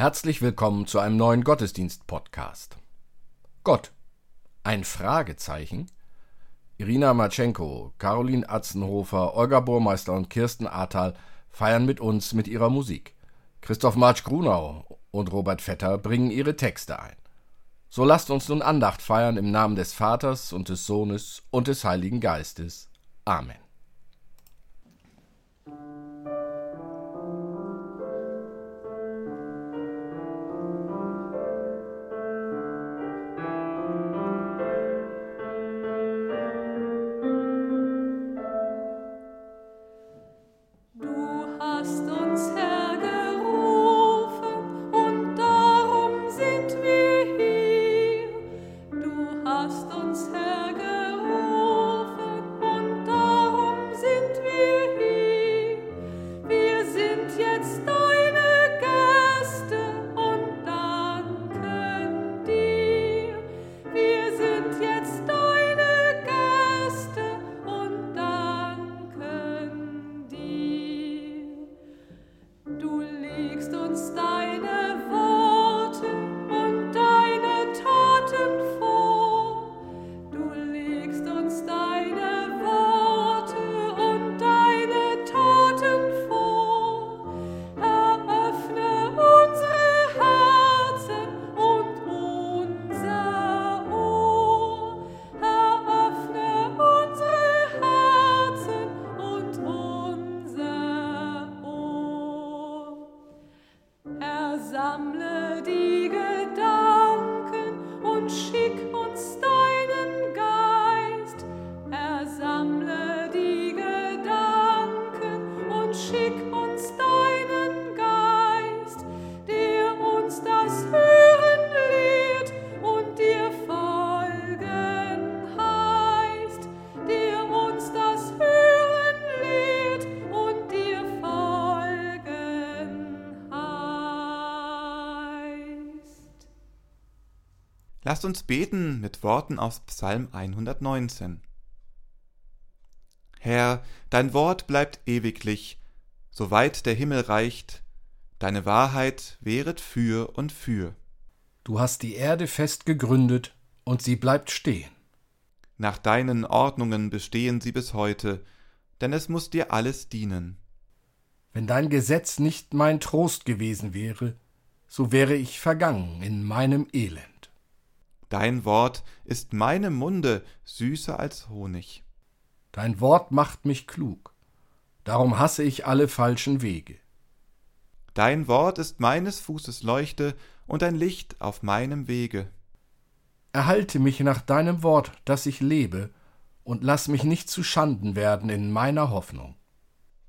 Herzlich willkommen zu einem neuen Gottesdienst-Podcast. Gott, ein Fragezeichen? Irina Matschenko, Caroline Atzenhofer, Olga Burmeister und Kirsten Ahrtal feiern mit uns mit ihrer Musik. Christoph Marsch-Grunau und Robert Vetter bringen ihre Texte ein. So lasst uns nun Andacht feiern im Namen des Vaters und des Sohnes und des Heiligen Geistes. Amen. Lasst uns beten mit Worten aus Psalm 119. Herr, dein Wort bleibt ewiglich, soweit der Himmel reicht, deine Wahrheit wäret für und für. Du hast die Erde fest gegründet, und sie bleibt stehen. Nach deinen Ordnungen bestehen sie bis heute, denn es muss dir alles dienen. Wenn dein Gesetz nicht mein Trost gewesen wäre, so wäre ich vergangen in meinem Elend. Dein Wort ist meinem Munde süßer als Honig. Dein Wort macht mich klug, darum hasse ich alle falschen Wege. Dein Wort ist meines Fußes Leuchte und ein Licht auf meinem Wege. Erhalte mich nach deinem Wort, dass ich lebe, und lass mich nicht zu Schanden werden in meiner Hoffnung.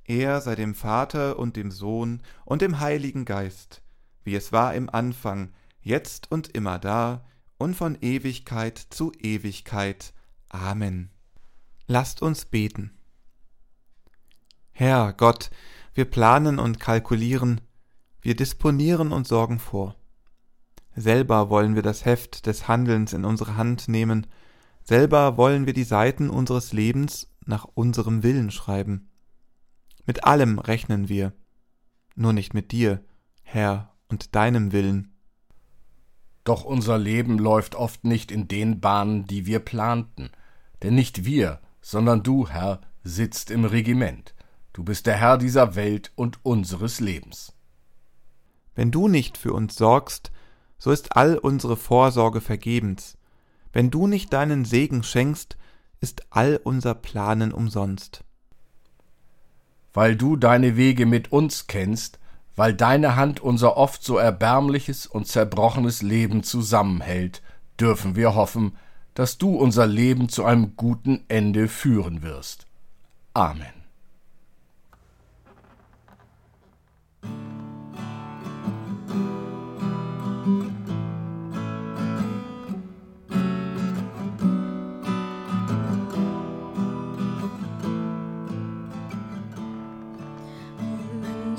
Er sei dem Vater und dem Sohn und dem Heiligen Geist, wie es war im Anfang, jetzt und immer da, und von Ewigkeit zu Ewigkeit. Amen. Lasst uns beten. Herr Gott, wir planen und kalkulieren, wir disponieren und sorgen vor. Selber wollen wir das Heft des Handelns in unsere Hand nehmen, selber wollen wir die Seiten unseres Lebens nach unserem Willen schreiben. Mit allem rechnen wir, nur nicht mit dir, Herr, und deinem Willen. Doch unser Leben läuft oft nicht in den Bahnen, die wir planten. Denn nicht wir, sondern du, Herr, sitzt im Regiment. Du bist der Herr dieser Welt und unseres Lebens. Wenn du nicht für uns sorgst, so ist all unsere Vorsorge vergebens. Wenn du nicht deinen Segen schenkst, ist all unser Planen umsonst. Weil du deine Wege mit uns kennst, weil deine Hand unser oft so erbärmliches und zerbrochenes Leben zusammenhält, dürfen wir hoffen, dass du unser Leben zu einem guten Ende führen wirst. Amen.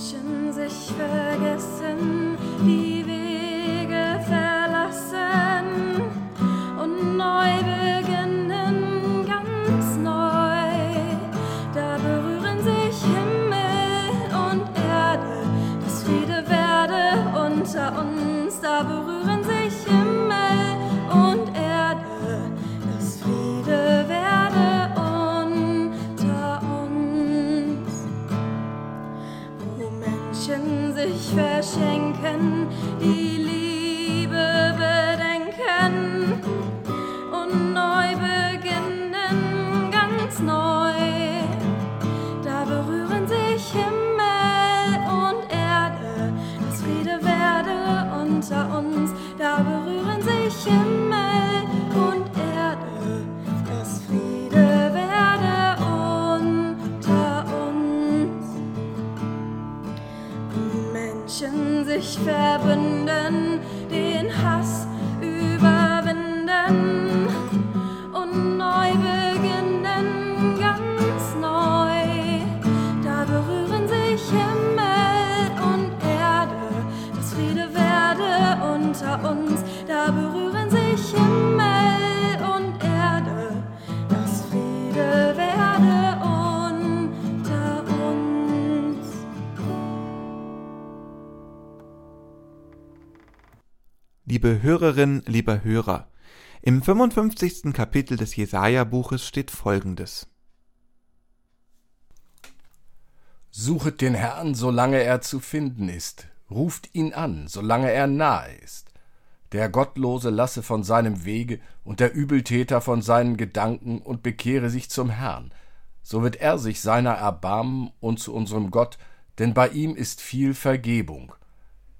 Neu beginnen, ganz neu. Liebe Hörerin, lieber Hörer, im 55. Kapitel des Jesaja-Buches steht folgendes: Suchet den Herrn, solange er zu finden ist, ruft ihn an, solange er nahe ist. Der Gottlose lasse von seinem Wege und der Übeltäter von seinen Gedanken und bekehre sich zum Herrn. So wird er sich seiner erbarmen und zu unserem Gott, denn bei ihm ist viel Vergebung.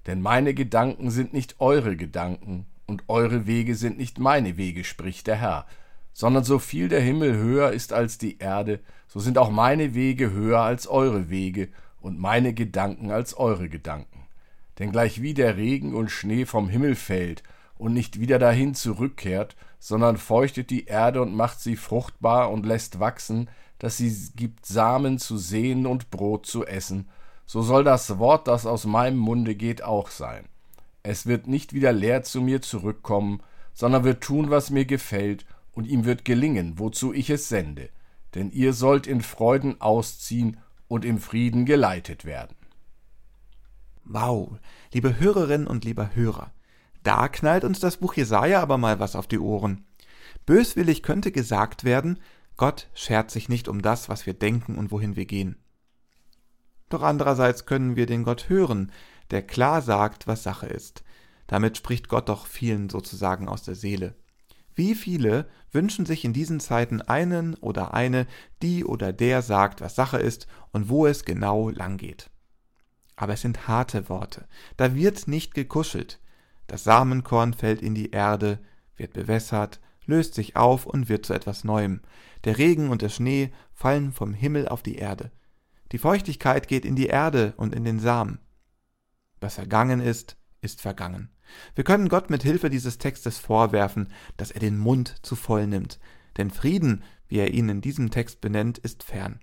Denn meine Gedanken sind nicht eure Gedanken, und eure Wege sind nicht meine Wege, spricht der Herr, sondern so viel der Himmel höher ist als die Erde, so sind auch meine Wege höher als eure Wege und meine Gedanken als eure Gedanken. Denn gleichwie der Regen und Schnee vom Himmel fällt und nicht wieder dahin zurückkehrt, sondern feuchtet die Erde und macht sie fruchtbar und lässt wachsen, dass sie gibt Samen zu sehen und Brot zu essen, so soll das Wort, das aus meinem Munde geht, auch sein. Es wird nicht wieder leer zu mir zurückkommen, sondern wird tun, was mir gefällt, und ihm wird gelingen, wozu ich es sende. Denn ihr sollt in Freuden ausziehen und im Frieden geleitet werden. Wow, liebe Hörerinnen und lieber Hörer, da knallt uns das Buch Jesaja aber mal was auf die Ohren. Böswillig könnte gesagt werden, Gott schert sich nicht um das, was wir denken und wohin wir gehen. Doch andererseits können wir den Gott hören, der klar sagt, was Sache ist. Damit spricht Gott doch vielen sozusagen aus der Seele. Wie viele wünschen sich in diesen Zeiten einen oder eine, die oder der sagt, was Sache ist und wo es genau lang geht. Aber es sind harte Worte. Da wird nicht gekuschelt. Das Samenkorn fällt in die Erde, wird bewässert, löst sich auf und wird zu etwas Neuem. Der Regen und der Schnee fallen vom Himmel auf die Erde. Die Feuchtigkeit geht in die Erde und in den Samen. Was vergangen ist, ist vergangen. Wir können Gott mit Hilfe dieses Textes vorwerfen, dass er den Mund zu voll nimmt, denn Frieden, wie er ihn in diesem Text benennt, ist fern.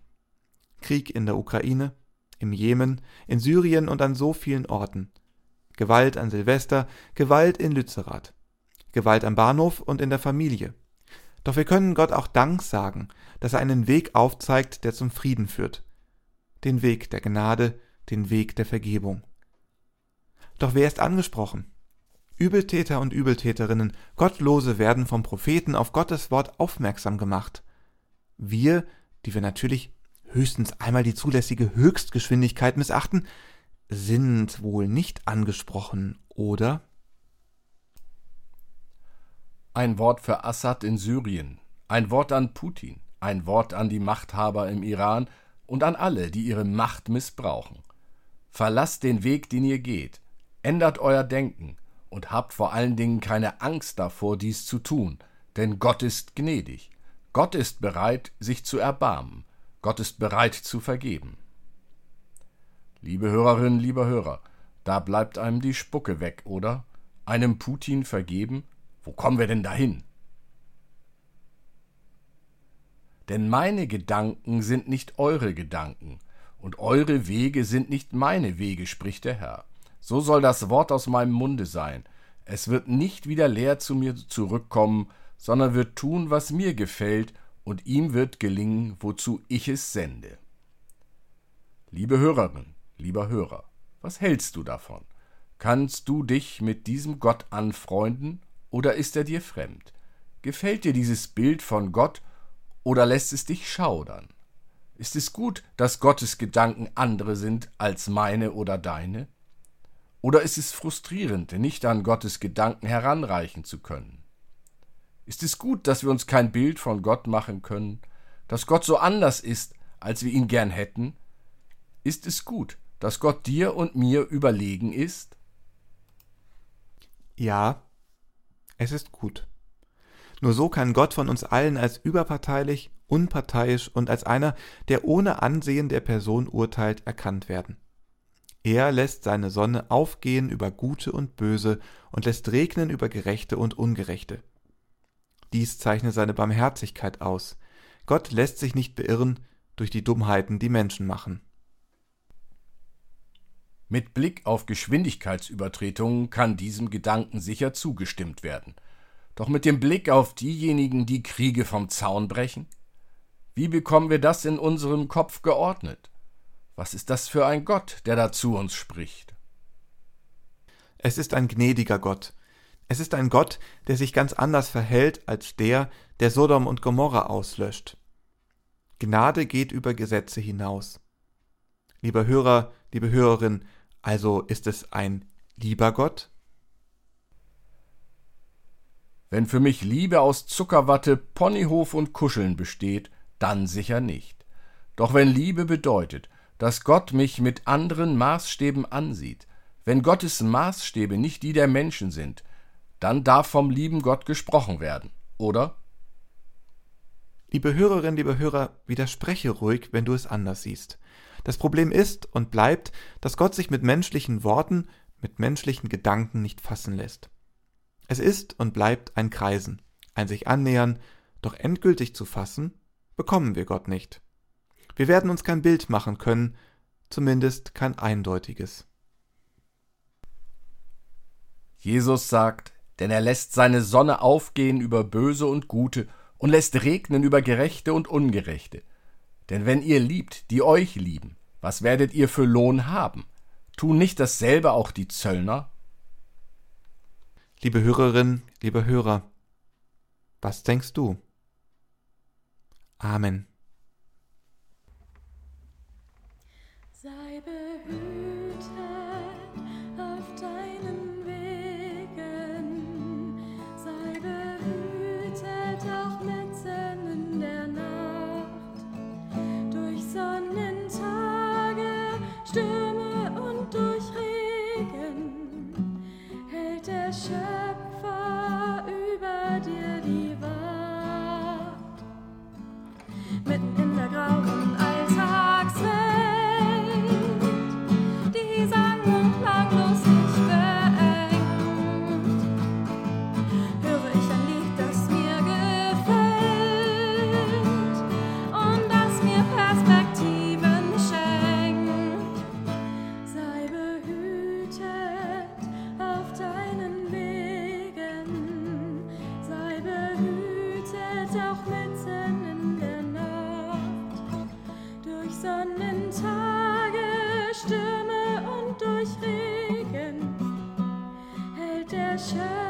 Krieg in der Ukraine, im Jemen, in Syrien und an so vielen Orten. Gewalt an Silvester, Gewalt in Lützerath. Gewalt am Bahnhof und in der Familie. Doch wir können Gott auch Dank sagen, dass er einen Weg aufzeigt, der zum Frieden führt. Den Weg der Gnade, den Weg der Vergebung. Doch wer ist angesprochen? Übeltäter und Übeltäterinnen, Gottlose werden vom Propheten auf Gottes Wort aufmerksam gemacht. Wir, die wir natürlich höchstens einmal die zulässige Höchstgeschwindigkeit missachten, sind wohl nicht angesprochen, oder? Ein Wort für Assad in Syrien, ein Wort an Putin, ein Wort an die Machthaber im Iran und an alle, die ihre Macht missbrauchen. Verlasst den Weg, den ihr geht, ändert euer Denken, und habt vor allen Dingen keine Angst davor, dies zu tun, denn Gott ist gnädig. Gott ist bereit, sich zu erbarmen. Gott ist bereit zu vergeben. Liebe Hörerinnen, lieber Hörer, da bleibt einem die Spucke weg, oder? Einem Putin vergeben? Wo kommen wir denn dahin? Denn meine Gedanken sind nicht eure Gedanken, und eure Wege sind nicht meine Wege, spricht der Herr. So soll das Wort aus meinem Munde sein. Es wird nicht wieder leer zu mir zurückkommen, sondern wird tun, was mir gefällt, und ihm wird gelingen, wozu ich es sende. Liebe Hörerin, lieber Hörer, was hältst du davon? Kannst du dich mit diesem Gott anfreunden, oder ist er dir fremd? Gefällt dir dieses Bild von Gott, oder lässt es dich schaudern? Ist es gut, dass Gottes Gedanken andere sind als meine oder deine? Oder ist es frustrierend, nicht an Gottes Gedanken heranreichen zu können? Ist es gut, dass wir uns kein Bild von Gott machen können, dass Gott so anders ist, als wir ihn gern hätten? Ist es gut, dass Gott dir und mir überlegen ist? Ja, es ist gut. Nur so kann Gott von uns allen als überparteilich, unparteiisch und als einer, der ohne Ansehen der Person urteilt, erkannt werden. Er lässt seine Sonne aufgehen über Gute und Böse und lässt regnen über Gerechte und Ungerechte. Dies zeichnet seine Barmherzigkeit aus. Gott lässt sich nicht beirren durch die Dummheiten, die Menschen machen. Mit Blick auf Geschwindigkeitsübertretungen kann diesem Gedanken sicher zugestimmt werden. Doch mit dem Blick auf diejenigen, die Kriege vom Zaun brechen? Wie bekommen wir das in unserem Kopf geordnet? Was ist das für ein Gott, der da zu uns spricht? Es ist ein gnädiger Gott. Es ist ein Gott, der sich ganz anders verhält als der, der Sodom und Gomorra auslöscht. Gnade geht über Gesetze hinaus. Lieber Hörer, liebe Hörerin, also ist es ein lieber Gott? Wenn für mich Liebe aus Zuckerwatte, Ponyhof und Kuscheln besteht, dann sicher nicht. Doch wenn Liebe bedeutet, dass Gott mich mit anderen Maßstäben ansieht, wenn Gottes Maßstäbe nicht die der Menschen sind, dann darf vom lieben Gott gesprochen werden, oder? Liebe Hörerin, liebe Hörer, widerspreche ruhig, wenn du es anders siehst. Das Problem ist und bleibt, dass Gott sich mit menschlichen Worten, mit menschlichen Gedanken nicht fassen lässt. Es ist und bleibt ein Kreisen, ein sich annähern, doch endgültig zu fassen, bekommen wir Gott nicht. Wir werden uns kein Bild machen können, zumindest kein eindeutiges. Jesus sagt, denn er lässt seine Sonne aufgehen über Böse und Gute und lässt regnen über Gerechte und Ungerechte. Denn wenn ihr liebt, die euch lieben, was werdet ihr für Lohn haben? Tun nicht dasselbe auch die Zöllner? Liebe Hörerin, lieber Hörer, was denkst du? Amen. precious. Hashem.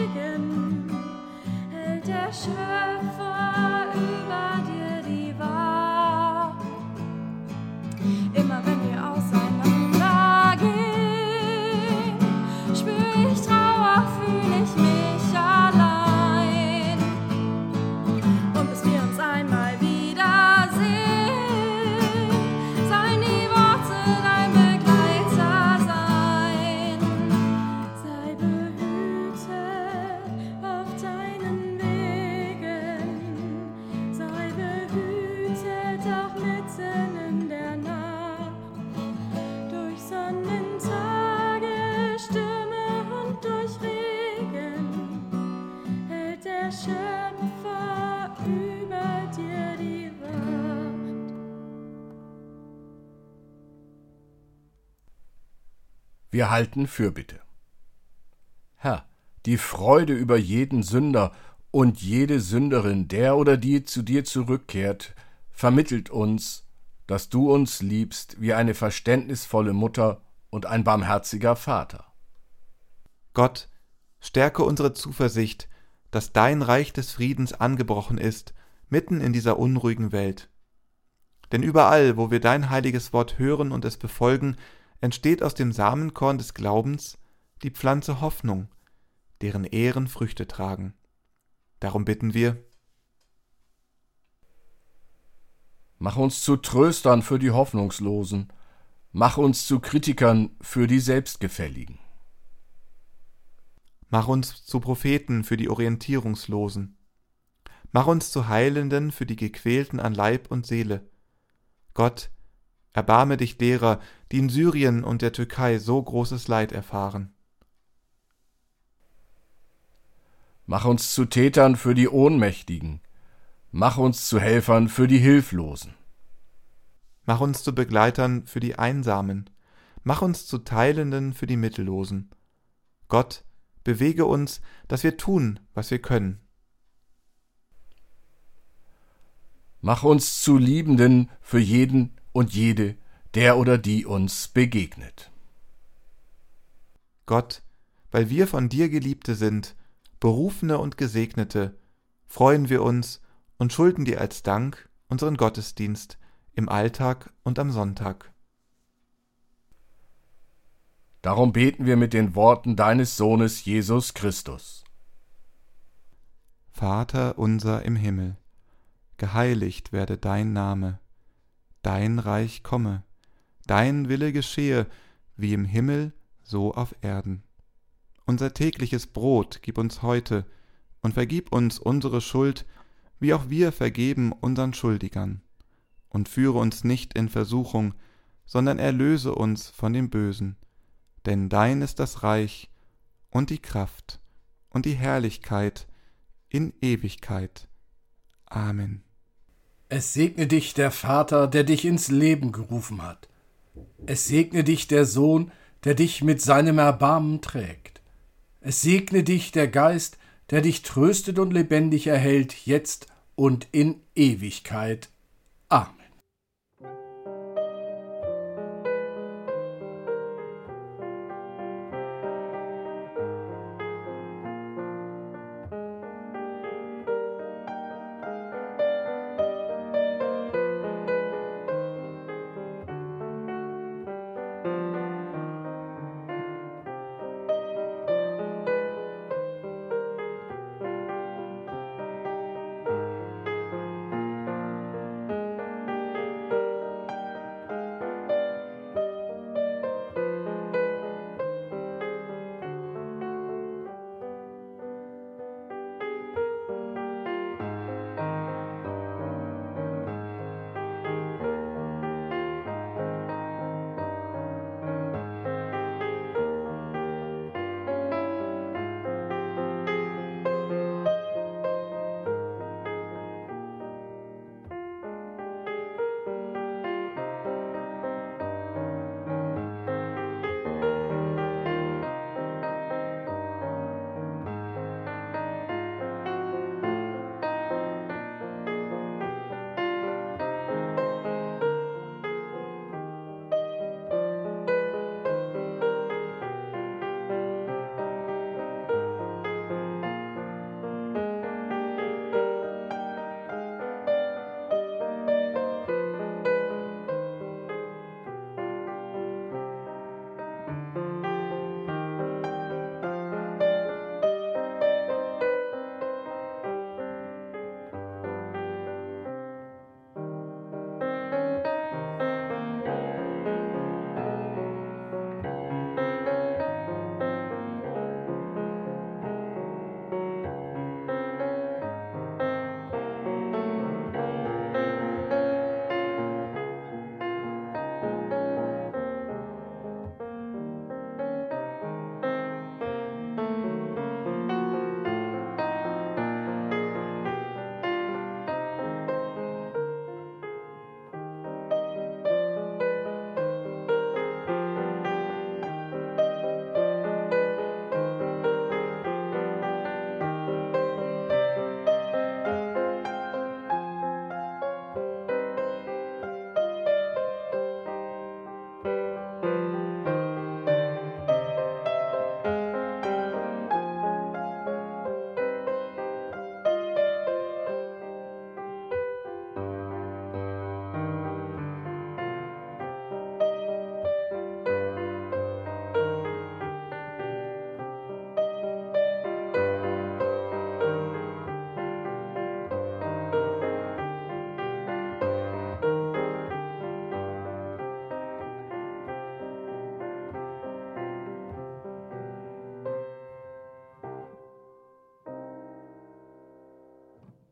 Regen. Hält der Schöpfer Wir halten Fürbitte. Herr, die Freude über jeden Sünder und jede Sünderin, der oder die zu dir zurückkehrt, vermittelt uns, dass du uns liebst wie eine verständnisvolle Mutter und ein barmherziger Vater. Gott, stärke unsere Zuversicht, dass dein Reich des Friedens angebrochen ist, mitten in dieser unruhigen Welt. Denn überall, wo wir dein heiliges Wort hören und es befolgen, entsteht aus dem Samenkorn des Glaubens die Pflanze Hoffnung, deren Ehren Früchte tragen. Darum bitten wir, Mach uns zu Tröstern für die Hoffnungslosen, mach uns zu Kritikern für die Selbstgefälligen. Mach uns zu Propheten für die Orientierungslosen, Mach uns zu Heilenden für die Gequälten an Leib und Seele. Gott, erbarme dich derer, die in Syrien und der Türkei so großes Leid erfahren. Mach uns zu Tätern für die Ohnmächtigen. Mach uns zu Helfern für die Hilflosen. Mach uns zu Begleitern für die Einsamen. Mach uns zu Teilenden für die Mittellosen. Gott, bewege uns, dass wir tun, was wir können. Mach uns zu Liebenden für jeden und jede, der oder die uns begegnet. Gott, weil wir von dir Geliebte sind, Berufene und Gesegnete, freuen wir uns und schulden dir als Dank unseren Gottesdienst im Alltag und am Sonntag. Darum beten wir mit den Worten deines Sohnes Jesus Christus. Vater unser im Himmel, geheiligt werde dein Name, dein Reich komme, dein Wille geschehe, wie im Himmel, so auf Erden. Unser tägliches Brot gib uns heute und vergib uns unsere Schuld, wie auch wir vergeben unseren Schuldigern. Und führe uns nicht in Versuchung, sondern erlöse uns von dem Bösen. Denn dein ist das Reich und die Kraft und die Herrlichkeit in Ewigkeit. Amen. Es segne dich der Vater, der dich ins Leben gerufen hat. Es segne dich der Sohn, der dich mit seinem Erbarmen trägt. Es segne dich der Geist, der dich tröstet und lebendig erhält, jetzt und in Ewigkeit. Amen.